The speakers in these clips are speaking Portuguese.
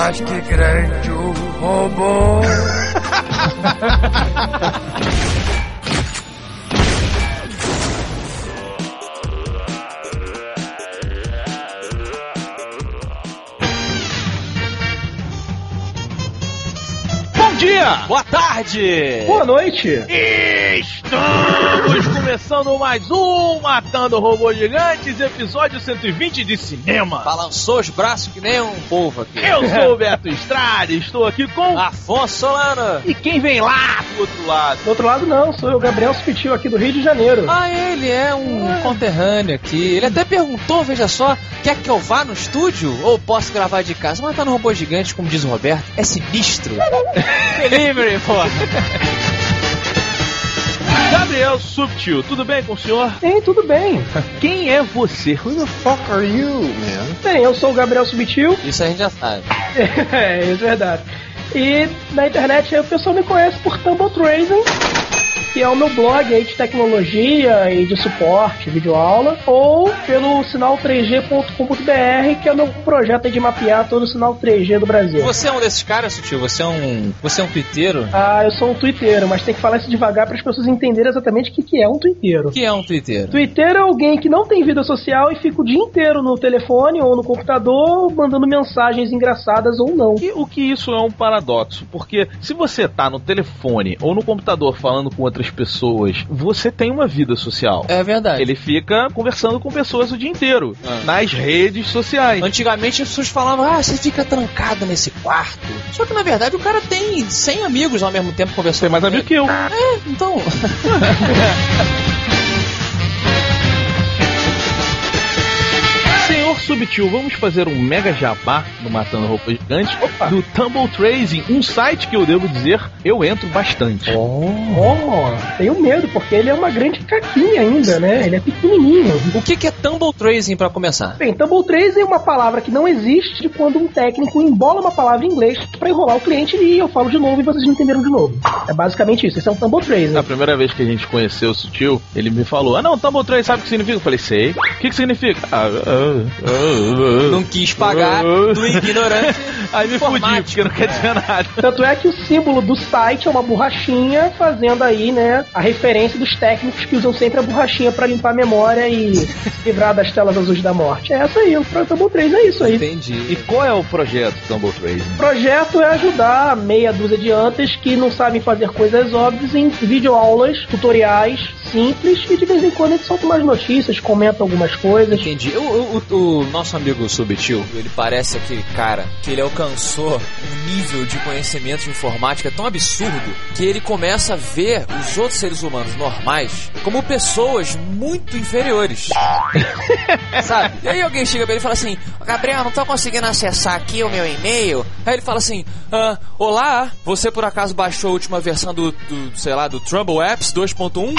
Mas que grande o robô. Bom dia! Boa tarde! Boa noite! Estamos começando mais um Matando Robôs Gigantes, episódio 120 de cinema. Balançou os braços que nem um povo aqui. Eu sou o Beto Estrade, estou aqui com Afonso Solano. E quem vem lá do outro lado? Do outro lado não, sou eu, Gabriel Supitil, aqui do Rio de Janeiro. Ah, ele é um conterrâneo aqui. Ele até perguntou, veja só, quer que eu vá no estúdio ou posso gravar de casa? Matando Robôs Gigantes, como diz o Roberto, é sinistro. Delivery, porra. Gabriel Subtil, tudo bem com o senhor? Sim, tudo bem. Quem é você? Who the fuck are you, man? Bem, eu sou o Gabriel Subitil. Isso a gente já sabe. é, isso é verdade. E na internet o pessoal me conhece por Tumble Tracing, que é o meu blog aí de tecnologia e de suporte, videoaula, ou pelo sinal3g.com.br, que é o meu projeto de mapear todo o sinal 3G do Brasil. Você é um desses caras, Sutil? Você é um. Você é um twitteiro? Ah, eu sou um twitteiro, mas tem que falar isso devagar para as pessoas entenderem exatamente o que, que é um twitteiro. O que é um twitteiro? Twitter é alguém que não tem vida social e fica o dia inteiro no telefone ou no computador mandando mensagens engraçadas ou não. E o que isso é um paradoxo, porque se você tá no telefone ou no computador falando com outras pessoas, você tem uma vida social. É verdade. Ele fica conversando com pessoas o dia inteiro, Ah. nas redes sociais. Antigamente as pessoas falavam, ah, você fica trancado nesse quarto. Só que na verdade o cara tem 100 amigos ao mesmo tempo conversando. Tem mais amigo que eu. É, então. Subtil, vamos fazer um mega jabá no Matando Roupas Gigantes do Tumble Tracing, um site que eu devo dizer, eu entro bastante. Oh, tenho medo, porque ele é uma grande caquinha ainda, né? Ele é pequenininho. o que, que é Tumble Tracing pra começar? Bem, Tumble Trace é uma palavra que não existe quando um técnico embola uma palavra em inglês pra enrolar o cliente e eu falo de novo e vocês não entenderam de novo. É basicamente isso. Esse é um Tumble Trace. Na primeira vez que a gente conheceu o Sutil, ele me falou: Ah, não, Tumble Trace sabe o que significa? Eu falei: Sei. O que, que significa? Ah, ah, ah. Não quis pagar do ignorante. Aí me fudi, porque não quer dizer nada. Tanto é que o símbolo do site é uma borrachinha, fazendo aí, né, a referência dos técnicos que usam sempre a borrachinha pra limpar a memória e se livrar das telas azuis da morte. É essa aí, o Tumble Trace é isso aí. E Entendi. qual é o projeto Tumble Tracing? O projeto é ajudar meia dúzia de antes que não sabem fazer coisas óbvias em videoaulas, tutoriais simples e de vez em quando eles soltam umas notícias, comentam algumas coisas. Entendi. O, o- o- o nosso amigo Subtil, ele parece aquele cara que ele alcançou um nível de conhecimento de informática tão absurdo que ele começa a ver os outros seres humanos normais como pessoas muito inferiores. Sabe? E aí alguém chega pra ele e fala assim: Gabriel, não tô conseguindo acessar aqui o meu e-mail. Aí ele fala assim: ah, Olá, você por acaso baixou a última versão do, do sei lá, do Trouble Apps 2.1?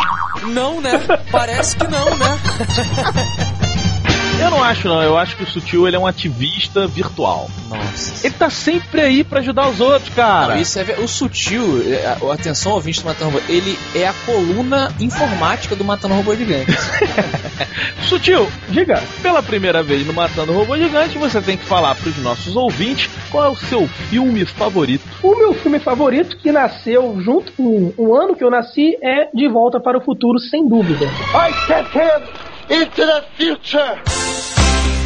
Não, né? Parece que não, né? Eu não acho, não. Eu acho que o Sutil ele é um ativista virtual. Nossa. Ele tá sempre aí pra ajudar os outros, cara. Não, isso é, ver- o sutil, é, a- atenção ouvinte do Matando Robô, ele é a coluna informática do Matando Robô Gigante. Sutil, Diga. pela primeira vez no Matando Robô Gigante, você tem que falar pros nossos ouvintes qual é o seu filme favorito. O meu filme favorito, que nasceu junto com o ano que eu nasci, é De Volta para o Futuro, sem dúvida. I step him into the future.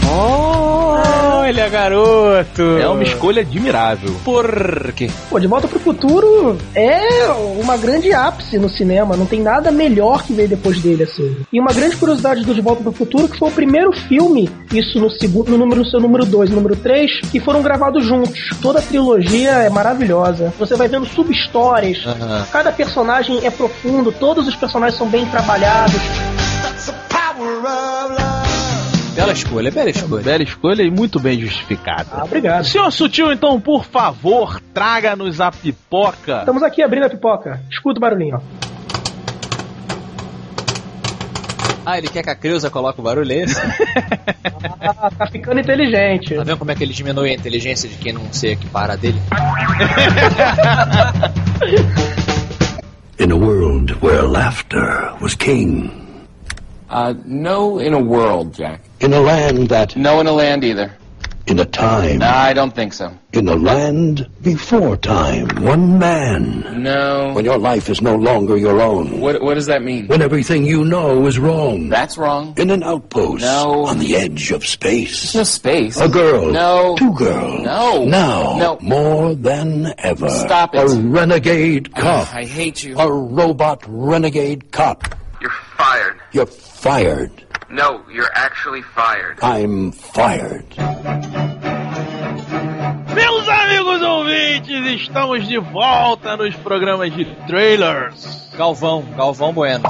Olha, garoto! É uma escolha admirável. Por quê? Pô, De Volta para o Futuro é uma grande ápice no cinema, não tem nada melhor que veio depois dele, assim. E uma grande curiosidade do De Volta para o Futuro, que foi o primeiro filme, isso no segundo, no número, no seu número 2 e número 3, que foram gravados juntos. Toda a trilogia é maravilhosa. Você vai vendo sub-histórias, cada personagem é profundo, todos os personagens são bem trabalhados. Bela escolha, bela escolha. Bela escolha e muito bem justificada. Ah, obrigado. Senhor Sutil, então, por favor, traga-nos a pipoca. Estamos aqui abrindo a pipoca. Escuta o barulhinho, ó. Ah, ele quer que a Creuza coloque o barulho, é esse? Ah, tá ficando inteligente. Tá vendo como é que ele diminui a inteligência de quem não sei equipara dele? In a world where laughter was king. Uh, no in a world, Jack. In a land that. No in a land either. In a time. No, I don't think so. In a land before time. One man. No. When your life is no longer your own. What, what does that mean? When everything you know is wrong. That's wrong. In an outpost. No. On the edge of space. There's no space. A girl. No. Two girls. No. Now. No. More than ever. Stop it. A renegade cop. I hate you. A robot renegade cop. You're fired. You're fired. No, you're actually fired. I'm fired. Meus amigos ouvintes, estamos de volta nos programas de trailers. Galvão, Galvão Bueno.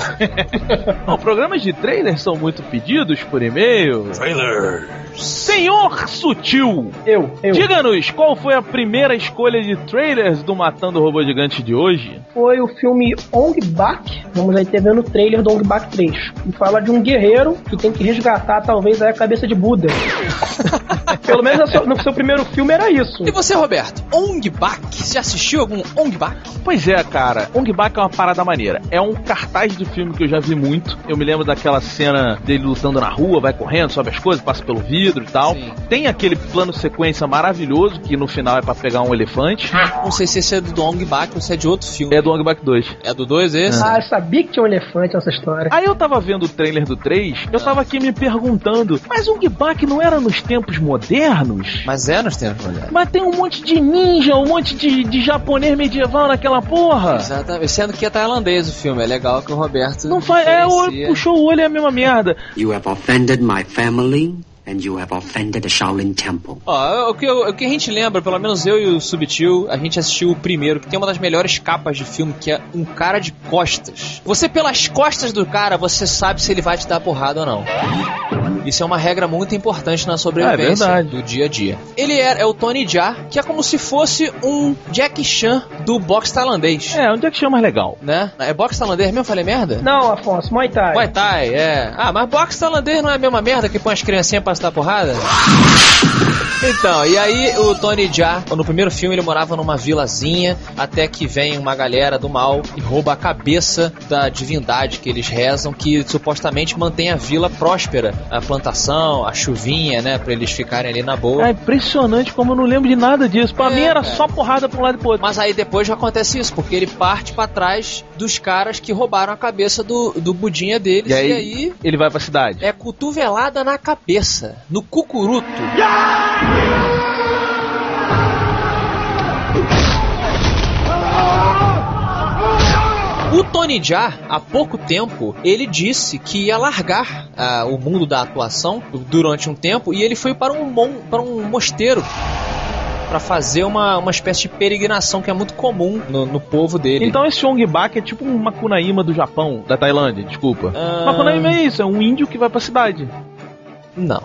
Bom, programas de trailers são muito pedidos por e-mail. Trailers. Senhor Sutil, Eu, eu. diga-nos qual foi a primeira escolha de trailers do Matando o Robô Gigante de hoje? Foi o filme Ong Bak. Vamos aí ter vendo o trailer do Ong Bak 3. E fala de um guerreiro que tem que resgatar, talvez, aí a cabeça de Buda. Pelo menos no seu, no seu primeiro filme era isso. E você, Roberto? Ong Bak? Você já assistiu algum Ong Bak? Pois é, cara, Ong Bak é uma parada maneira. É um cartaz de filme que eu já vi muito. Eu me lembro daquela cena dele lutando na rua, vai correndo, sobe as coisas, passa pelo vidro e tal. Sim. Tem aquele plano sequência maravilhoso que no final é pra pegar um elefante. Não sei se esse é do Ong Bak ou se é de outro filme. É do Ong Bak 2. É do 2 esse? Ah, eu sabia que tinha um elefante nessa história. Aí eu tava vendo o trailer do 3, eu tava aqui me perguntando, mas Ong Bak não era nos tempos modernos? Mas é nos tempos modernos. Mas tem um monte de ninja, um monte de, de japonês medieval naquela porra. Exatamente. Sendo que é tailandês o filme. É legal que o Roberto. Não faz. É, puxou o olho é a mesma merda. You have offended my family, and you have offended the Shaolin Temple. Ó, o que, eu- o que a gente lembra, pelo menos eu e o Subtil, a gente assistiu o primeiro, que tem uma das melhores capas de filme, que é um cara de costas. Você, pelas costas do cara, você sabe se ele vai te dar porrada ou não. Isso é uma regra muito importante na sobrevivência É do dia a dia. Ele é, é o Tony Jaa, que é como se fosse um Jack Chan do boxe tailandês. É, é que chama mais legal? Né? É boxe tailandês mesmo? Falei merda? Não, Afonso, Muay Thai. Muay Thai, é. Ah, mas boxe tailandês não é a mesma merda que põe as criancinhas pra dar porrada? Então, e aí o Tony Jaa, no primeiro filme ele morava numa vilazinha, até que vem uma galera do mal e rouba a cabeça da divindade que eles rezam, que supostamente mantém a vila próspera. A plantação, a chuvinha, né, pra eles ficarem ali na boa. É impressionante como eu não lembro de nada disso. Pra É, mim era cara. só porrada pra um lado e pro outro. Mas aí depois já acontece isso, porque ele parte pra trás dos caras que roubaram a cabeça do, do budinha deles, E aí, e aí ele vai pra cidade. é cotovelada na cabeça, no cucuruto. O Tony Jaa, há pouco tempo, ele disse que ia largar ah, o mundo da atuação durante um tempo e ele foi para um, mon para um mosteiro para fazer uma, uma espécie de peregrinação que é muito comum no, no povo dele. Então esse Ong Bak é tipo um Makunaíma do Japão, da Tailândia, desculpa. Ah. Makunaíma é isso, é um índio que vai pra cidade. Não.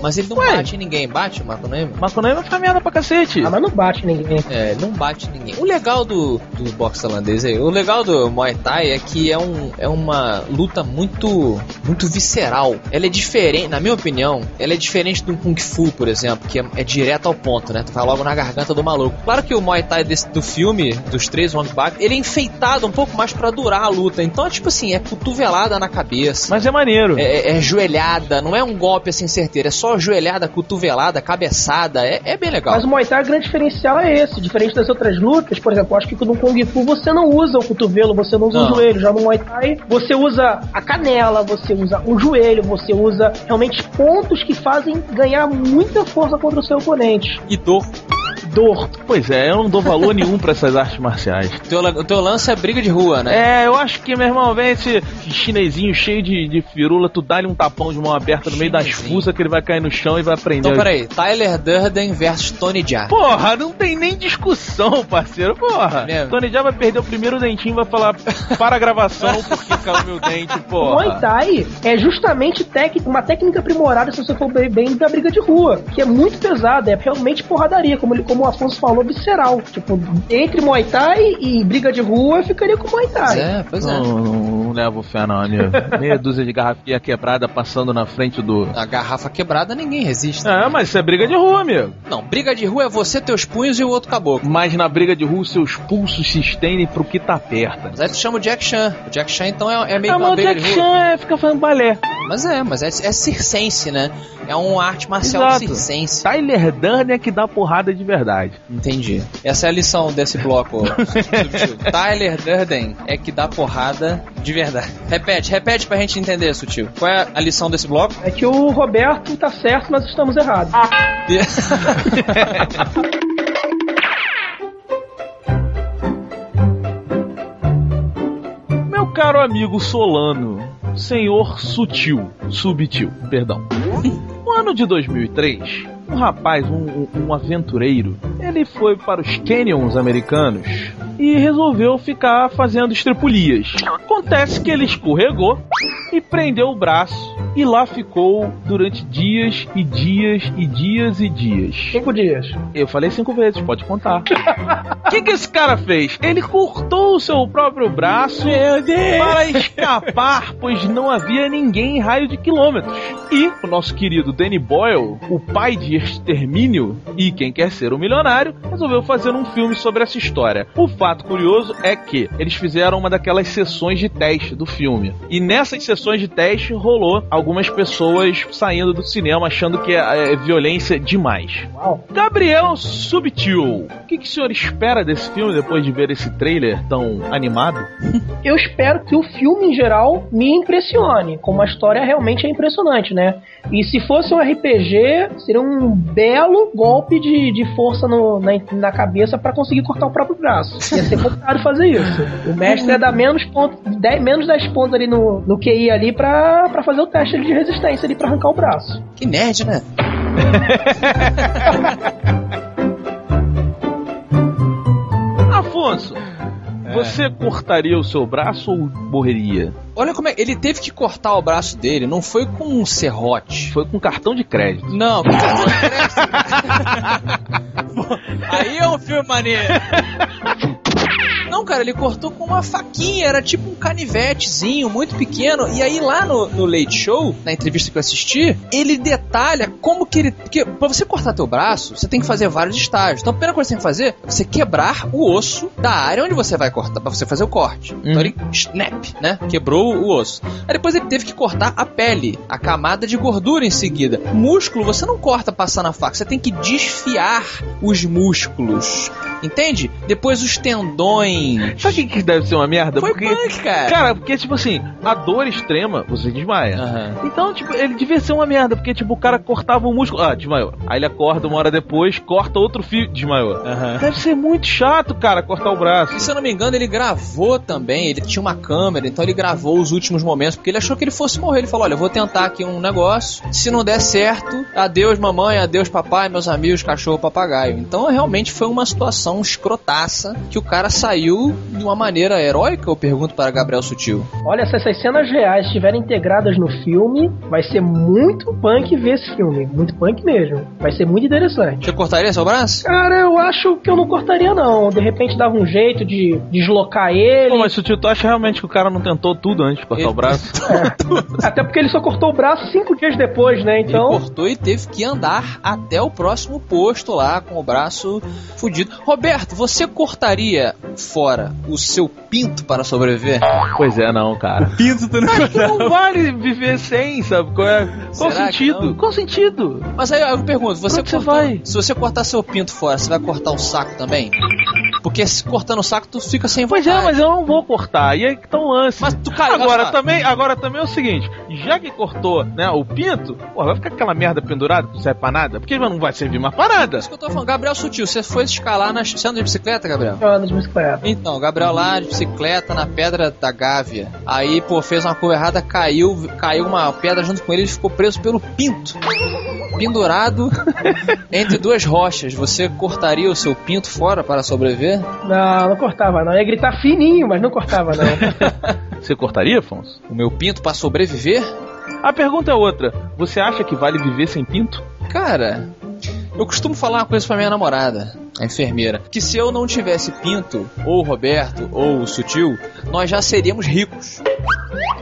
Mas ele não Ué? bate em ninguém, bate o Makunaíma? Makunaíma faz merda pra cacete. Ah, mas não bate ninguém. É, ele não bate ninguém. O legal do, do boxe tailandês aí, o legal do Muay Thai é que é, um, é uma luta muito muito visceral. Ela é diferente, na minha opinião, ela é diferente do Kung Fu, por exemplo, que é, é direto ao ponto, né? Tu vai logo na garganta do maluco. Claro que o Muay Thai desse, do filme, dos três Wong Bak, ele é enfeitado um pouco mais pra durar a luta. Então, é tipo assim, é cotovelada na cabeça. Mas é maneiro. É, é, é joelhada, não é um golpe assim certeiro, é só joelhada, cotovelada, cabeçada, é, é bem legal. Mas o Muay Thai, o grande diferencial é esse. Diferente das outras lutas, por exemplo, acho que no Kung Fu você não usa o cotovelo, você não usa Não. o joelho. Já no Muay Thai, você usa a canela, você usa o joelho, você usa realmente pontos que fazem ganhar muita força contra o seu oponente. E dor. Dor. Pois é, eu não dou valor nenhum pra essas artes marciais. O teu, o teu lance é briga de rua, né? É, eu acho que, meu irmão, vem esse chinesinho cheio de, de firula, tu dá-lhe um tapão de mão aberta no meio das fuças que ele vai cair no chão e vai prender. Então, peraí, Tyler Durden versus Tony Jaa. Porra, não tem nem discussão, parceiro. Porra. É? Tony já vai perder o primeiro dentinho e vai falar para a gravação porque caiu meu dente, O porra. Muay Thai é justamente tec- uma técnica aprimorada, se você for bem, bem da briga de rua, que é muito pesada, é realmente porradaria, como, ele, como como o Afonso falou, visceral. Tipo, entre Muay Thai e briga de rua, eu ficaria com Muay Thai. É, pois é. Não, não, levo fé não, amigo. Meia dúzia de garrafinha quebrada passando na frente do... A garrafa quebrada ninguém resiste. É, mas isso é briga de rua, amigo. Não, briga de rua é você, teus punhos e o outro caboclo. Mas na briga de rua, seus pulsos se estendem pro que tá perto. Mas aí tu chama o Jack Chan. O Jack Chan, então, é, é meio Ah, uma o briga Jack de rua. Chan é, fica fazendo balé. Mas é, mas é, é circense, né? É uma arte marcial Exato. circense. Tyler Durden é que dá porrada de verdade. Entendi. Essa é a lição desse bloco. Tyler Durden é que dá porrada de verdade. Repete, repete pra gente entender, Sutil. Qual é a lição desse bloco? É que o Roberto tá certo, nós estamos errados. Meu caro amigo Solano, senhor sutil, subtil, perdão. No ano de 2003, um rapaz, um, um- aventureiro, ele foi para os canyons americanos e resolveu ficar fazendo estripulias. Acontece que ele escorregou e prendeu o braço e lá ficou durante dias e dias e dias e dias. Cinco dias. Eu falei cinco vezes, pode contar. O que, que esse cara fez? Ele cortou o seu próprio braço para escapar, pois não havia ninguém em raio de quilômetros. E o nosso querido Danny Boyle, o pai de Extermínio e quem quer ser um milionário, resolveu fazer um filme sobre essa história. O fato curioso é que eles fizeram uma daquelas sessões de teste do filme. E nessas sessões de teste rolou algumas pessoas saindo do cinema achando que é, é violência demais. Uau. Gabriel Subtil, o que, que o senhor espera desse filme depois de ver esse trailer tão animado? Eu espero que o filme em geral me impressione, como a história realmente é impressionante, né? E se fosse um RPG, seria um belo golpe de, de força no- na, na cabeça pra conseguir cortar o próprio braço. Ia ser complicado fazer isso. O mestre ia dar menos, ponto, 10, menos 10 pontos ali no, no QI ali pra, pra fazer o teste de resistência ali pra arrancar o braço. Que nerd, né? Afonso, você cortaria o seu braço ou morreria? Olha como é. Ele teve que cortar o braço dele, não foi com um serrote. Foi com cartão de crédito. Não, com cartão de crédito. Aí é um filme maneiro. Não, cara, ele cortou com uma faquinha, era tipo um canivetezinho, muito pequeno. E aí lá no, no Late Show, na entrevista que eu assisti, ele detalha como que ele. Porque pra você cortar teu braço, você tem que fazer vários estágios. Então a primeira coisa que você tem que fazer é você quebrar o osso da área onde você vai cortar, pra você fazer o corte. Então ele snap, né? Quebrou o osso. Aí depois ele teve que cortar a pele, a camada de gordura em seguida. Músculo você não corta passando a faca, você tem que desfiar os músculos. Entende? Depois os tendões. Sabe o que, deve ser uma merda? Foi porque, punk, cara. Cara, porque, tipo assim, a dor extrema, você desmaia. Aham. Então, tipo, ele devia ser uma merda, porque, tipo, o cara cortava o músculo. Ah, desmaiou. Aí ele acorda uma hora depois, corta outro fio, desmaiou. Aham. Deve ser muito chato, cara, cortar o braço. E se eu não me engano, ele gravou também. Ele tinha uma câmera, então ele gravou os últimos momentos, porque ele achou que ele fosse morrer. Ele falou: Olha, eu vou tentar aqui um negócio. Se não der certo, adeus mamãe, adeus papai, meus amigos, cachorro, papagaio. Então realmente foi uma situação escrotaça que o cara saiu de uma maneira heróica, eu pergunto para Gabriel Sutil. Olha, se essas cenas reais estiverem integradas no filme, vai ser muito punk ver esse filme. Muito punk mesmo. Vai ser muito interessante. Você cortaria seu braço? Cara, eu acho que eu não cortaria, não. De repente dava um jeito de deslocar ele. Pô, mas Sutil, tu acha realmente que o cara não tentou tudo antes de cortar Ele- o braço? Até porque ele só cortou o braço cinco dias depois, né? Ele Então. cortou e teve que andar até o próximo posto lá com o braço fudido. Roberto, você cortaria fora o seu pinto para sobreviver? pois é, não, cara. Pinto tu não não vale viver sem, sabe? Qual, é? Qual sentido? Qual sentido? Mas aí eu pergunto, você, onde você cortou- vai? se você cortar seu pinto fora, você vai cortar o saco também? Porque se cortando o saco, tu fica sem Pois vontade. é, mas eu não vou cortar. E aí que tá um lance. Mas tu caiu, agora também, agora também é o seguinte, já que cortou, né, o pinto, pô, vai ficar aquela merda pendurada que não serve pra nada, porque não vai servir mais pra nada. Isso que eu tô falando. Gabriel Sutil, você foi escalar na... Você anda de bicicleta, Gabriel? Eu ando de bicicleta. Então, Gabriel lá de bicicleta na pedra da Gávea. Aí, pô, fez uma curva errada, caiu, caiu uma pedra junto com ele e ficou preso pelo pinto. Pendurado entre duas rochas. Você cortaria o seu pinto fora para sobreviver? Não, não cortava, não. Ia gritar fininho, mas não cortava, não. Você cortaria, Afonso? O meu pinto para sobreviver? A pergunta é outra. Você acha que vale viver sem pinto? Cara, eu costumo falar uma coisa pra minha namorada. A enfermeira, que se eu não tivesse Pinto, ou o Roberto, ou o Sutil, nós já seríamos ricos.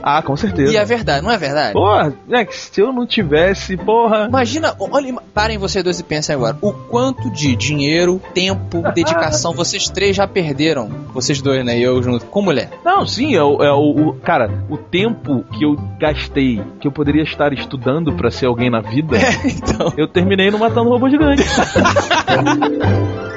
Ah, com certeza. E é verdade, não é verdade? Porra, né, que se eu não tivesse, porra. Imagina, olha, parem vocês dois e pensem agora, o quanto de dinheiro, tempo, dedicação vocês três já perderam, vocês dois, né, e eu junto, com mulher. Não, sim, é o, é o, Cara, o tempo que eu gastei, que eu poderia estar estudando pra ser alguém na vida, então. eu terminei no Matando Robô Gigante.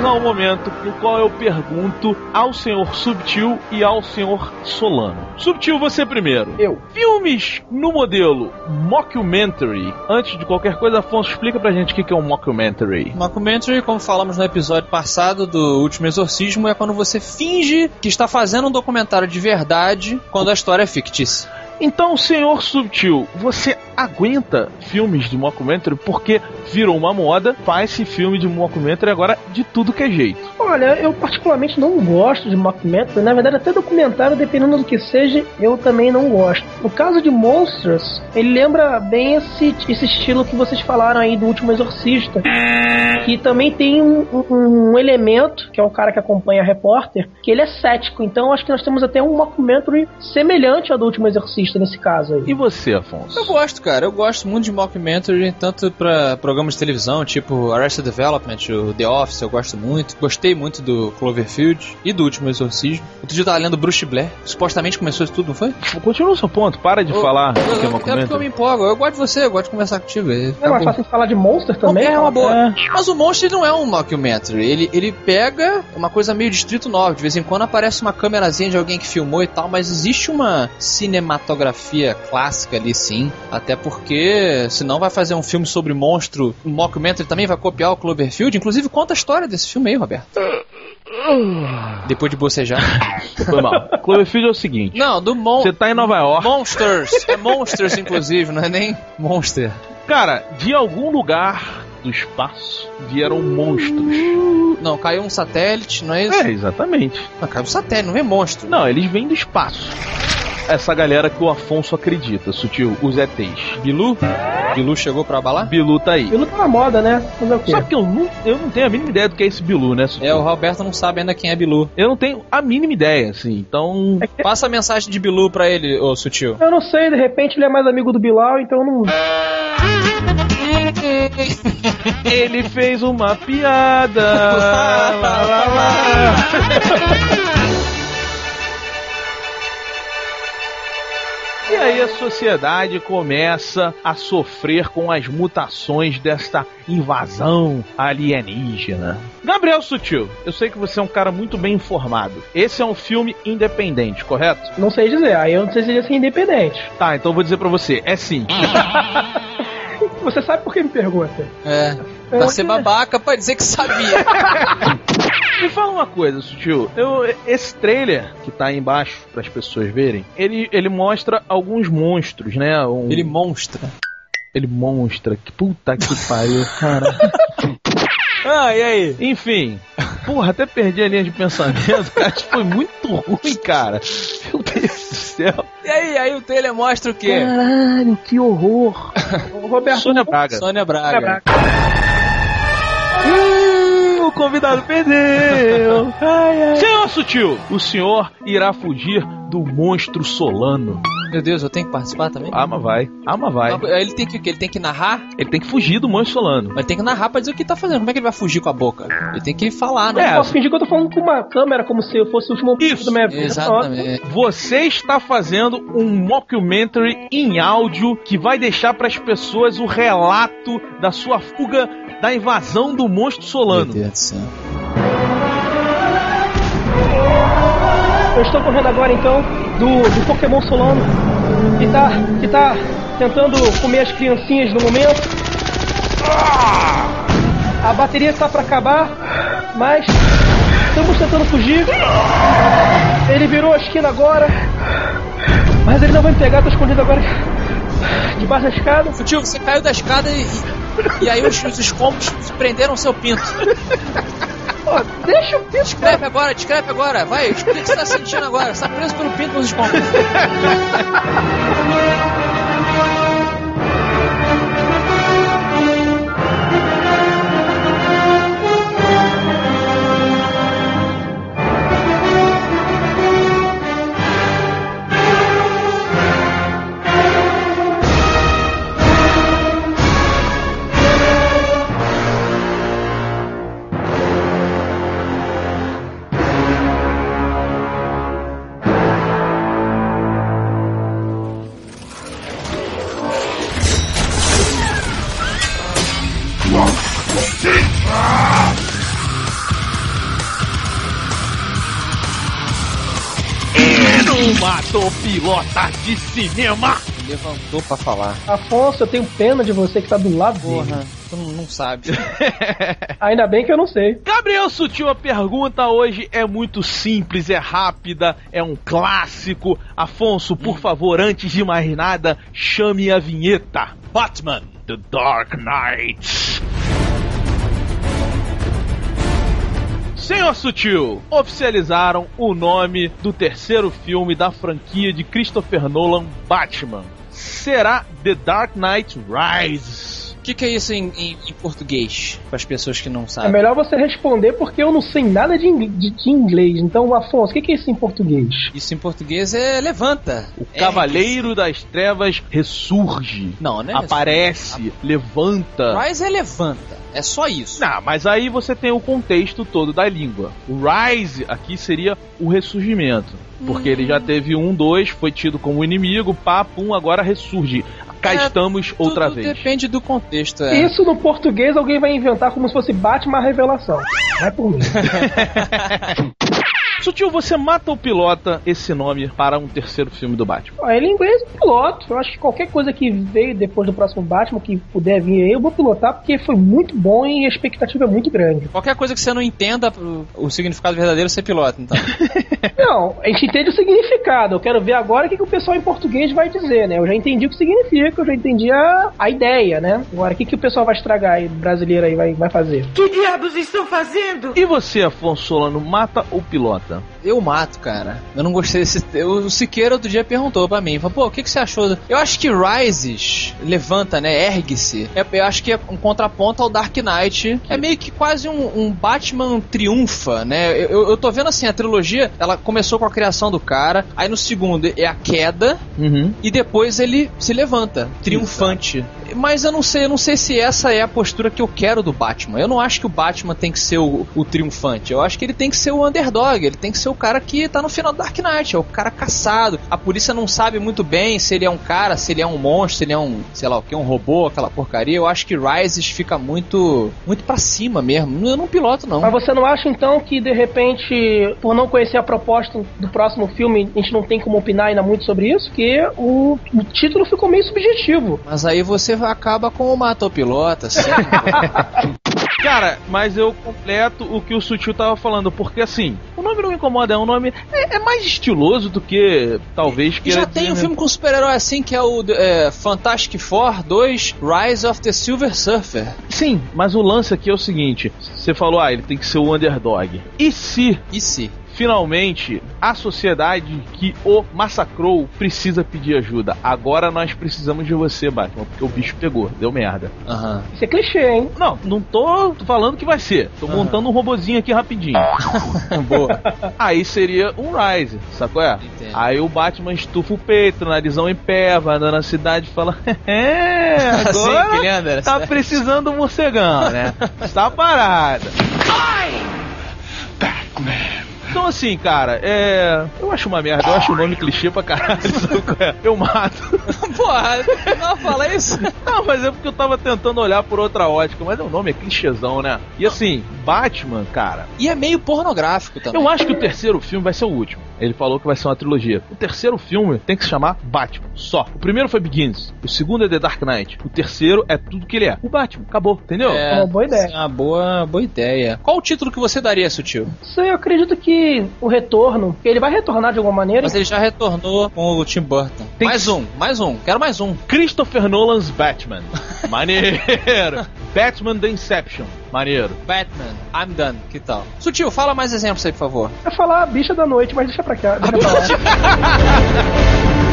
chegamos ao momento no qual eu pergunto ao senhor Subtil e ao senhor Solano. Subtil, você primeiro. Eu. Filmes no modelo mockumentary. Antes de qualquer coisa, Afonso, explica pra gente o que que é um mockumentary. Mockumentary, como falamos no episódio passado do Último Exorcismo, é quando você finge que está fazendo um documentário de verdade quando a história é fictícia. Então, senhor Subtil, você aguenta filmes de mockumentary porque virou uma moda, faz-se filme de mockumentary agora de tudo que é jeito. Olha, eu particularmente não gosto de mockumentary. Na verdade, até documentário, dependendo do que seja, eu também não gosto. No caso de Monsters, ele lembra bem esse, esse estilo que vocês falaram aí do Último Exorcista. Que também tem um, um- um elemento, que é o cara que acompanha a repórter, que ele é cético. Então, acho que nós temos até um mockumentary semelhante ao do Último Exorcista nesse caso aí. E você, Afonso? Eu gosto, cara. Eu gosto muito de mockumentary, tanto pra programas de televisão, tipo Arrested Development, o The Office, eu gosto muito. Gostei muito do Cloverfield e do Último Exorcismo. Outro dia eu tava lendo Bruce Blair, que supostamente começou isso tudo, não foi? Continua o seu ponto, para de Eu- falar eu, que é eu, é porque eu mockumentary. me empolgo. Eu gosto de você, eu gosto de conversar contigo. É, é mais fácil falar de Monster também? é uma boa. É. Mas o Monster não é um mockumentary. Ele, ele pega uma coisa meio Distrito 9. De vez em quando aparece uma câmerazinha de alguém que filmou e tal, mas existe uma cinematografia clássica ali sim. Até porque, senão vai fazer um filme sobre monstro, um mockumentary também vai copiar o Cloverfield. Inclusive, conta a história desse filme aí, Roberto. Depois de bocejar. Foi mal. Cloverfield é o seguinte. Não, do Mon Você tá em Nova York. Monsters. É Monsters, inclusive, não é nem Monster. Cara, de algum lugar do espaço vieram monstros. Não, caiu um satélite, não é isso? É, exatamente. Não, caiu um satélite, não vem monstro. Não, eles vêm do espaço. Essa galera que o Afonso acredita, sutil, os ETs. Bilu? Bilu chegou pra abalar? Bilu tá aí. Bilu tá na moda, né? Fazer o quê? Só que eu não, eu não tenho a mínima ideia do que é esse Bilu, né, sutil? É, o Roberto não sabe ainda quem é Bilu. Eu não tenho a mínima ideia, assim, então. Passa a mensagem de Bilu pra ele, ô Sutil. Eu não sei, de repente ele é mais amigo do Bilal, então eu não. Ele fez uma piada. lá, lá, lá. E aí a sociedade começa a sofrer com as mutações desta invasão alienígena. Gabriel Sutil, eu sei que você é um cara muito bem informado. Esse é um filme independente, correto? Não sei dizer, aí eu não sei se ele ia ser independente. Tá, então eu vou dizer pra você, é sim. Você sabe por que me pergunta? É. Pra ser babaca, pra dizer que sabia. Me fala uma coisa, Sutil. Eu, esse trailer que tá aí embaixo para as pessoas verem, ele, ele mostra alguns monstros, né? Um- Ele monstra. ele mostra. Que puta que pariu, cara. Ah, e aí? Enfim. Porra, até perdi a linha de pensamento, cara. Isso foi muito ruim, cara. Meu Deus do céu. E aí, aí o trailer mostra o quê? Caralho, que horror. O Roberto. Sônia Braga. Sônia Braga. Hum, o convidado perdeu. Senhor Sutil, o senhor irá fugir do monstro Solano. Meu Deus, eu tenho que participar também? Ama vai. Ama vai. Ele tem que o quê? Ele tem que narrar? Ele tem que fugir do monstro Solano. Mas ele tem que narrar pra dizer o que tá fazendo. Como é que ele vai fugir com a boca? Ele tem que falar, né? Eu posso fingir que eu tô falando com uma câmera como se eu fosse o último Isso, da minha vida. Exatamente. Você está fazendo um mockumentary em áudio que vai deixar para as pessoas o relato da sua fuga da invasão do monstro Meu Solano. Deus do céu. Eu estou correndo agora então do, do Pokémon Solano que tá, que tá tentando comer as criancinhas no momento. A bateria está para acabar, mas estamos tentando fugir. Ele virou a esquina agora, mas ele não vai me pegar. Tô escondido agora debaixo da escada. Sutil, você caiu da escada e, e, aí os, os escombros prenderam seu pinto. Deixa eu ver. Descreve agora, descreve agora. Vai, o que você tá sentindo agora? Você tá preso pelo pinto nos espalhos. pilota de cinema! Levantou pra falar. Afonso, eu tenho pena de você que tá do lado dele. Porra, tu não, não sabe. Ainda bem que eu não sei. Gabriel Sutil, a pergunta hoje é muito simples, é rápida, é um clássico. Afonso, por favor, antes de mais nada, chame a vinheta. Batman, The Dark Knight. Senhor Sutil, oficializaram o nome do terceiro filme da franquia de Christopher Nolan, Batman. Será The Dark Knight Rises. O que, que, é isso em, em, em português? Para as pessoas que não É sabem. melhor você responder porque eu não sei nada de, de- de inglês. Então, Afonso, o que, que é isso em português? Isso em português é levanta. O Cavaleiro das Trevas ressurge. Não, né? Aparece, levanta. Rise é levanta. É só isso. Não, mas aí você tem o contexto todo da língua. O Rise aqui seria o ressurgimento. Porque ele já teve um, dois, foi tido como inimigo, pá, pum, agora ressurge. Cá É, estamos outra Tudo vez. depende do contexto. É. Isso no português alguém vai inventar como se fosse Batman revelação. Vai por mim. Sutil, você mata o pilota esse nome para um terceiro filme do Batman. Ó, ele em inglês é piloto. Eu acho que qualquer coisa que veio depois do próximo Batman, que puder vir aí, eu vou pilotar porque foi muito bom e a expectativa é muito grande. Qualquer coisa que você não entenda o, o significado verdadeiro, você pilota, então. Não, a gente entende o significado. Eu quero ver agora o que, que o pessoal em português vai dizer, né? Eu já entendi o que significa, eu já entendi a, a ideia, né? Agora, o que, que o pessoal vai estragar aí, brasileiro aí, vai, vai fazer? Que diabos estão fazendo? E você, Afonso Solano, mata ou pilota? though. Eu mato, cara. Eu não gostei desse. eu- o Siqueira outro dia perguntou pra mim: falou, pô, o que, que você achou? do-" Eu acho que Rises levanta, né? Ergue-se. É- Eu acho que é um contraponto ao Dark Knight. É meio que quase um, um Batman triunfa, né? Eu, eu- eu tô vendo assim: a trilogia ela começou com a criação do cara, aí no segundo é a queda, Uhum. e depois ele se levanta, triunfante. Mas eu não sei, eu não sei se essa é a postura que eu quero do Batman. Eu não acho que o Batman tem que ser o, o triunfante. Eu acho que ele tem que ser o underdog. Ele tem que ser o cara que tá no final do Dark Knight. É o cara caçado. A polícia não sabe muito bem se ele é um cara, se ele é um monstro, se ele é um, sei lá o que, um robô, aquela porcaria. Eu acho que Rises fica muito, muito pra cima mesmo. Eu não piloto não. Mas você não acha então que de repente, por não conhecer a proposta do próximo filme, a gente não tem como opinar ainda muito sobre isso? Que o, o título ficou meio subjetivo. Mas aí você acaba com o matopilota, assim. Cara, mas eu completo o que o Sutil tava falando, porque assim, nome não me incomoda, é um nome. É, é mais estiloso do que talvez E queira já tem dizer, um né? filme com super-herói assim que é o é, Fantastic Four 2 Rise of the Silver Surfer. Sim, mas o lance aqui é o seguinte: você falou, ah, ele tem que ser o underdog. E se E se? Finalmente a sociedade que o massacrou precisa pedir ajuda? Agora nós precisamos de você, Batman, porque o bicho pegou, deu merda. Aham. Isso é clichê, hein? Não, não tô falando que vai ser. Tô Aham. montando um robozinho aqui rapidinho. Boa. Aí seria um Rise, sacou? É? Entendo. Aí o Batman estufa o peito, narizão em pé, vai andando na cidade e fala: É, agora ele anda, tá certo? precisando do morcegão, né? Tá parada. Então assim, cara, é. Eu acho uma merda, eu acho o nome clichê pra caralho. é? Eu mato. Porra, não fala isso. Não, mas é porque eu tava tentando olhar por outra ótica, mas o nome é clichêzão, né? E assim, Batman, cara, E é meio pornográfico também. eu acho que o terceiro filme vai ser o último. Ele falou que vai ser uma trilogia. O terceiro filme tem que se chamar Batman, só. O primeiro foi Begins, o segundo é The Dark Knight, o terceiro é tudo que ele é. O Batman, acabou, entendeu? É uma boa ideia. É uma boa, boa ideia. Qual o título que você daria, Sutil? Isso eu acredito que o retorno, ele vai retornar de alguma maneira. Mas ele já retornou com o Tim Burton. Tem mais que- um, mais um. Quero mais um. Christopher Nolan's Batman. Maneiro. Batman The Inception. Maneiro. Batman, I'm done. Que tal? Sutil, fala mais exemplos aí, por favor. Eu ia falar a bicha da noite, mas deixa pra cá. Deixa pra lá.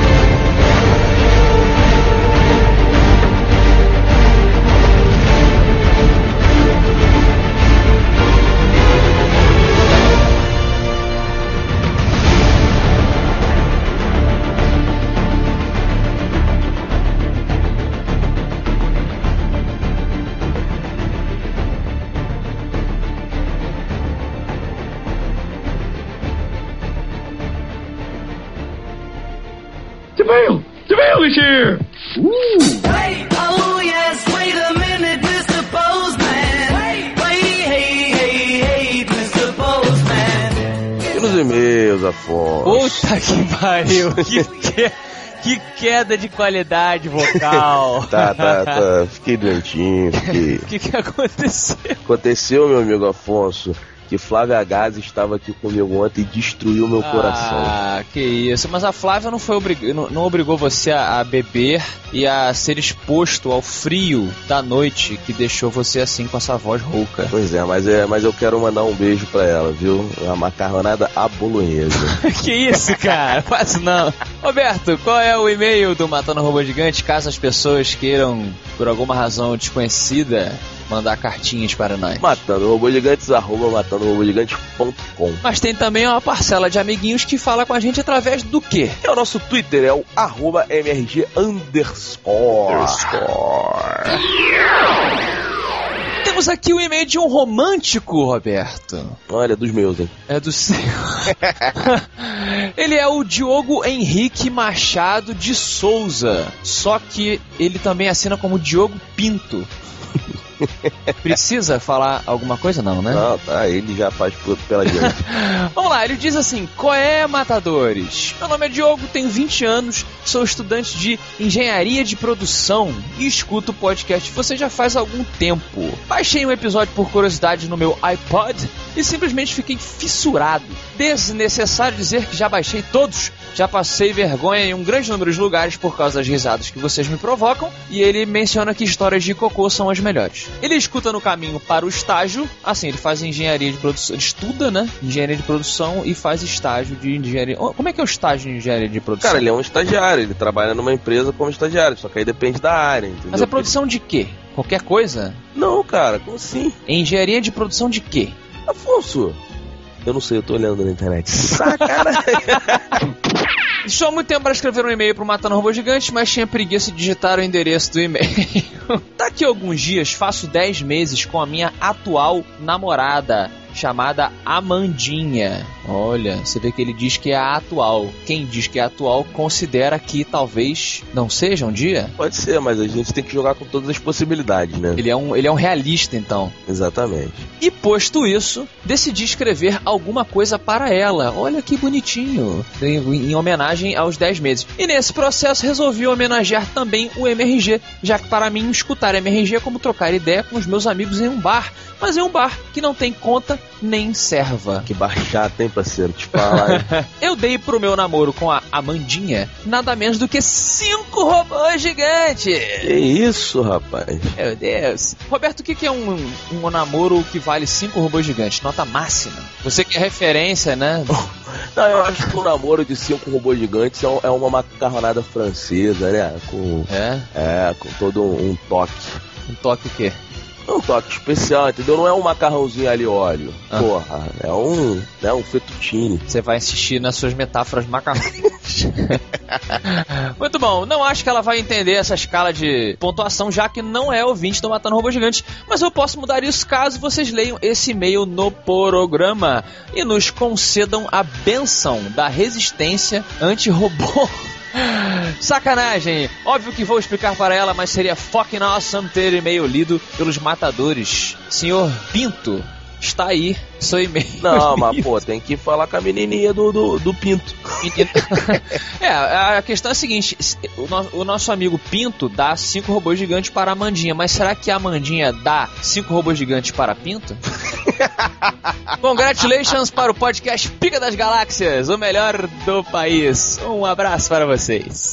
pariu. Que, que, que queda de qualidade vocal. Tá, tá, tá. Fiquei doentinho, fiquei. O que, que aconteceu? Aconteceu, meu amigo Afonso, que Flávia Gazi estava aqui comigo ontem e destruiu meu coração. Ah, que isso. Mas a Flávia não, foi obrig... não, não obrigou você a, a beber e a ser exposto ao frio da noite que deixou você assim com essa voz rouca. Pois é, mas, é, mas eu quero mandar um beijo pra ela, viu? Uma macarronada à bolonhesa. que isso, cara? Quase não. Roberto, qual é o e-mail do Matando Robô Gigante, caso as pessoas queiram, por alguma razão desconhecida, mandar cartinhas para nós? Matando Robô Gigantes, arroba matandorobogigantes.com. Mas tem também uma parcela de amiguinhos que fala com a gente através do quê? É o nosso Twitter, é o arroba MRG underscore. Temos aqui o e-mail de um romântico, Roberto. Olha, dos meus, hein? É do seu. ele é o Diogo Henrique Machado de Souza. Só que ele também assina como Diogo Pinto. Precisa falar alguma coisa? Não, né? Não, tá, ele já faz por, pela gente. Vamos lá, ele diz assim: Qual é, matadores? Meu nome é Diogo, tenho 20 anos, sou estudante de engenharia de produção e escuto o podcast você já faz algum tempo. Baixei um episódio por curiosidade no meu iPod e simplesmente fiquei fissurado. Desnecessário dizer que já baixei todos, já passei vergonha em um grande número de lugares por causa das risadas que vocês me provocam e ele menciona que histórias de cocô são as melhores. Ele escuta no caminho para o estágio, assim, ele faz engenharia de produção, estuda, né? Engenharia de produção e faz estágio de engenharia. Como é que é o estágio de engenharia de produção? Cara, ele é um estagiário, ele trabalha numa empresa como estagiário, só que aí depende da área, entendeu? Mas é produção de quê? Qualquer coisa? Não, cara, como assim? Engenharia de produção de quê? Afonso, eu não sei, eu tô olhando na internet. Sacanagem. Há muito tempo para escrever um e-mail para Matando Robô Gigante, mas tinha preguiça de digitar o endereço do e-mail. Daqui a alguns dias faço 10 meses com a minha atual namorada, chamada Amandinha. Olha, você vê que ele diz que é a atual. Quem diz que é atual considera que talvez não seja um dia? Pode ser, mas a gente tem que jogar com todas as possibilidades, né? Ele é um, ele é um realista, então. Exatamente. E posto isso, decidi escrever alguma coisa para ela. Olha que bonitinho. Em, em homenagem aos 10 meses. E nesse processo resolvi homenagear também o MRG, já que para mim escutar MRG é como trocar ideia com os meus amigos em um bar. Mas em um bar que não tem conta nem serva. Que chato, hein, parceiro? Te falar. Eu dei pro meu namoro com a Amandinha nada menos do que cinco robôs gigantes. que isso, rapaz? Meu Deus. Roberto, o que que é um, um namoro que vale cinco robôs gigantes? Nota máxima. Você que é referência, né? Não, eu acho que o namoro de cinco robôs gigantes é um- é uma macarronada francesa, né? Com, É? é, com todo um, um toque. Um toque o quê? Um toque especial, entendeu? Não é um macarrãozinho ali óleo. Ah. Porra, é um, né, um fettuccine. Você vai insistir nas suas metáforas macarrões. Muito bom. Não acho que ela vai entender essa escala de pontuação, já que não é ouvinte do Matando Robô Gigante. Mas eu posso mudar isso caso vocês leiam esse e-mail no programa e nos concedam a benção da resistência anti-robô. Sacanagem! Óbvio que vou explicar para ela, mas seria fucking awesome ter e-mail lido pelos matadores. Senhor Pinto, está aí seu e-mail. Não, mas pô, tem que falar com a menininha do, do, do Pinto. é, a questão é a seguinte: o, no- o nosso amigo Pinto dá cinco robôs gigantes para a Amandinha, mas será que a Amandinha dá cinco robôs gigantes para Pinto? Congratulations para o podcast Pica das Galáxias, o melhor do país. Um abraço para vocês.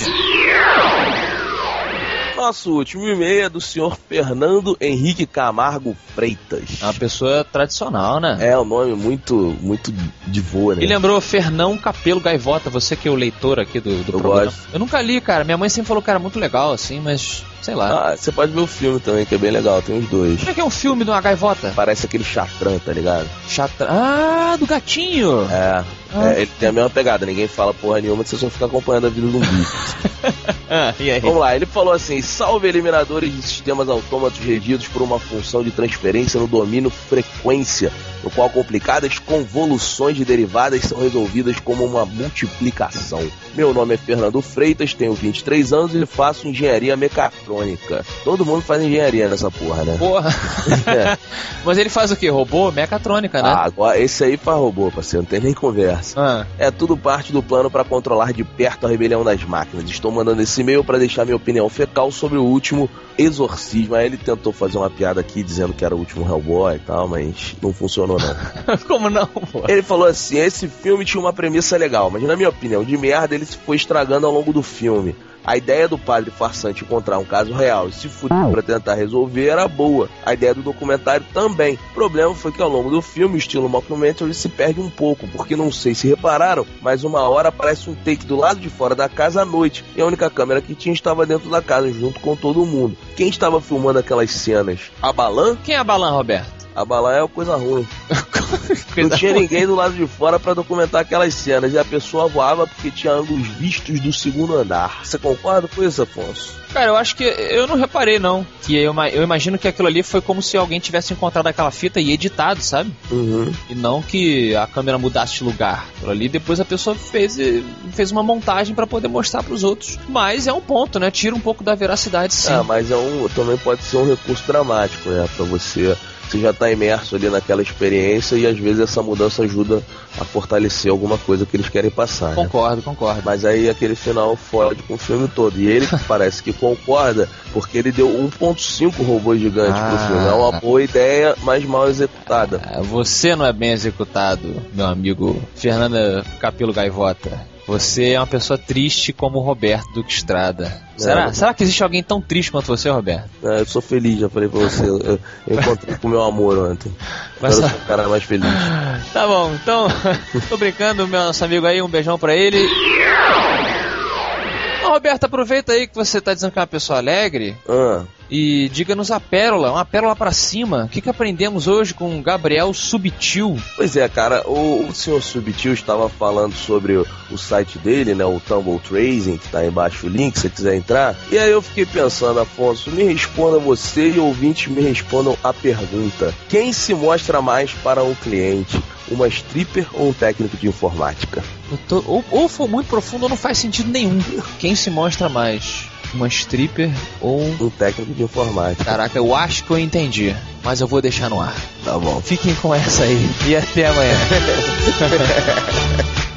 Nosso último e-mail é do senhor Fernando Henrique Camargo Freitas. É uma pessoa tradicional, né? É um nome muito, muito de voa, né? E lembrou Fernão Capelo Gaivota, você que é o leitor aqui do, do Eu programa. gosto. Eu nunca li, cara. Minha mãe sempre falou que era muito legal, assim, mas sei lá. Ah, você pode ver o filme também, que é bem legal, tem os dois. Como é que é um filme de uma gaivota? Parece aquele chatran, tá ligado? Chata. Ah, do gatinho! É, Ah. é, ele tem a mesma pegada, ninguém fala porra nenhuma, você só fica acompanhando a vida do bicho. Ah, e aí? Vamos lá, ele falou assim: salve eliminadores de sistemas autômatos regidos por uma função de transferência no domínio frequência, no qual complicadas convoluções de derivadas são resolvidas como uma multiplicação. Meu nome é Fernando Freitas, tenho 23 anos e faço engenharia mecatrônica. Todo mundo faz engenharia nessa porra, né? Porra. É. Mas ele faz o quê? Robô? Mecatrônica, né? Ah, agora esse aí faz robô, parceiro, não tem nem conversa. Ah. É tudo parte do plano para controlar de perto a rebelião das máquinas. Estou mandando esse e-mail para deixar minha opinião fecal sobre o último exorcismo. Aí ele tentou fazer uma piada aqui dizendo que era o último Hellboy e tal, mas não funcionou não. Como não, pô? Ele falou assim: esse filme tinha uma premissa legal, mas na minha opinião, de merda, ele se foi estragando ao longo do filme. A ideia do padre farsante encontrar um caso real e se fuder pra tentar resolver era boa. A ideia do documentário também. O problema foi que ao longo do filme, o estilo mockumentary se perde um pouco, porque não sei se repararam, mas uma hora aparece um take do lado de fora da casa à noite, e a única câmera que tinha estava dentro da casa, junto com todo mundo. Quem estava filmando aquelas cenas? A Balan? Quem é a Balan, Roberto? A Balan é uma coisa ruim. Não tinha ninguém do lado de fora pra documentar aquelas cenas e a pessoa voava porque tinha ângulos vistos do segundo andar. Você concorda com isso, Afonso? Cara, eu acho que eu não reparei, não. Que eu, eu imagino que aquilo ali foi como se alguém tivesse encontrado aquela fita e editado, sabe? Uhum. E não que a câmera mudasse de lugar. Aquilo ali depois a pessoa fez, fez uma montagem pra poder mostrar pros outros. Mas é um ponto, né? Tira um pouco da veracidade, sim. Ah, mas é um, também pode ser um recurso dramático, né? Pra você. Você já tá imerso ali naquela experiência e às vezes essa mudança ajuda a fortalecer alguma coisa que eles querem passar. né? Concordo, concordo. Mas aí aquele final fode com o filme todo. E ele parece que concorda, porque ele deu 1.5 robôs gigantes pro Ah. filme. É uma boa ideia, mas mal executada. Ah, Você não é bem executado, meu amigo Fernanda Capelo Gaivota. Você é uma pessoa triste como o Roberto Duque Estrada. Será, não. será que existe alguém tão triste quanto você, Roberto? É, eu sou feliz, já falei pra você. Eu, eu encontrei com o meu amor ontem. Mas- Agora eu sou o cara mais feliz. Tá bom, então, tô brincando, meu nosso amigo aí, um beijão pra ele. Ô, Roberto, aproveita aí que você tá dizendo que é uma pessoa alegre Ah, e diga-nos a pérola, uma pérola pra cima. O que, que aprendemos hoje com Gabriel Subtil? pois é, cara, o, o senhor Subtil estava falando sobre o, o site dele, né? O Tumble Tracing, que tá aí embaixo o link, se você quiser entrar. E aí eu fiquei pensando, Afonso, me responda você e ouvintes me respondam a pergunta: quem se mostra mais para um cliente? Uma stripper ou um técnico de informática? Tô- ou, ou for muito profundo ou não faz sentido nenhum. Quem se mostra mais? Uma stripper ou um. Técnico de informática. Caraca, eu acho que eu entendi, mas eu vou deixar no ar. Tá bom. Fiquem com essa aí e até amanhã.